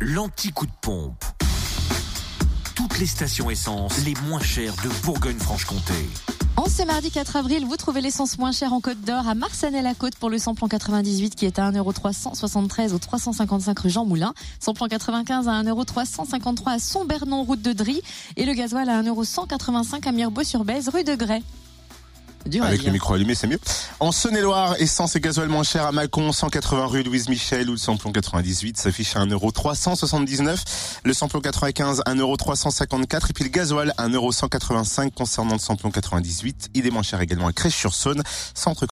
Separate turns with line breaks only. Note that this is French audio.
l'anti-coup de pompe. Toutes les stations essence les moins chères de Bourgogne-Franche-Comté.
En ce mardi 4 avril, vous trouvez l'essence moins chère en Côte d'Or à Marsanel-la-Côte pour le samplon 98 qui est à 1,373€ au 355 rue Jean Moulin. Samplon 95 à 1,353€ à Sombernon, route de Drie. Et le gasoil à 1,185€ à Mirebeau-sur-Bèze, rue de Grès.
Dur
Avec le micro allumé, c'est mieux. En Saône-et-Loire, essence et gasoil moins cher à Mâcon, 180 rue Louise Michel, où le samplon 98 s'affiche à 1,379€. Le samplon 95, 1,354€. Et puis le gasoil, 1,185€ concernant le samplon 98. Il est moins cher également à Crèche-sur-Saône, centre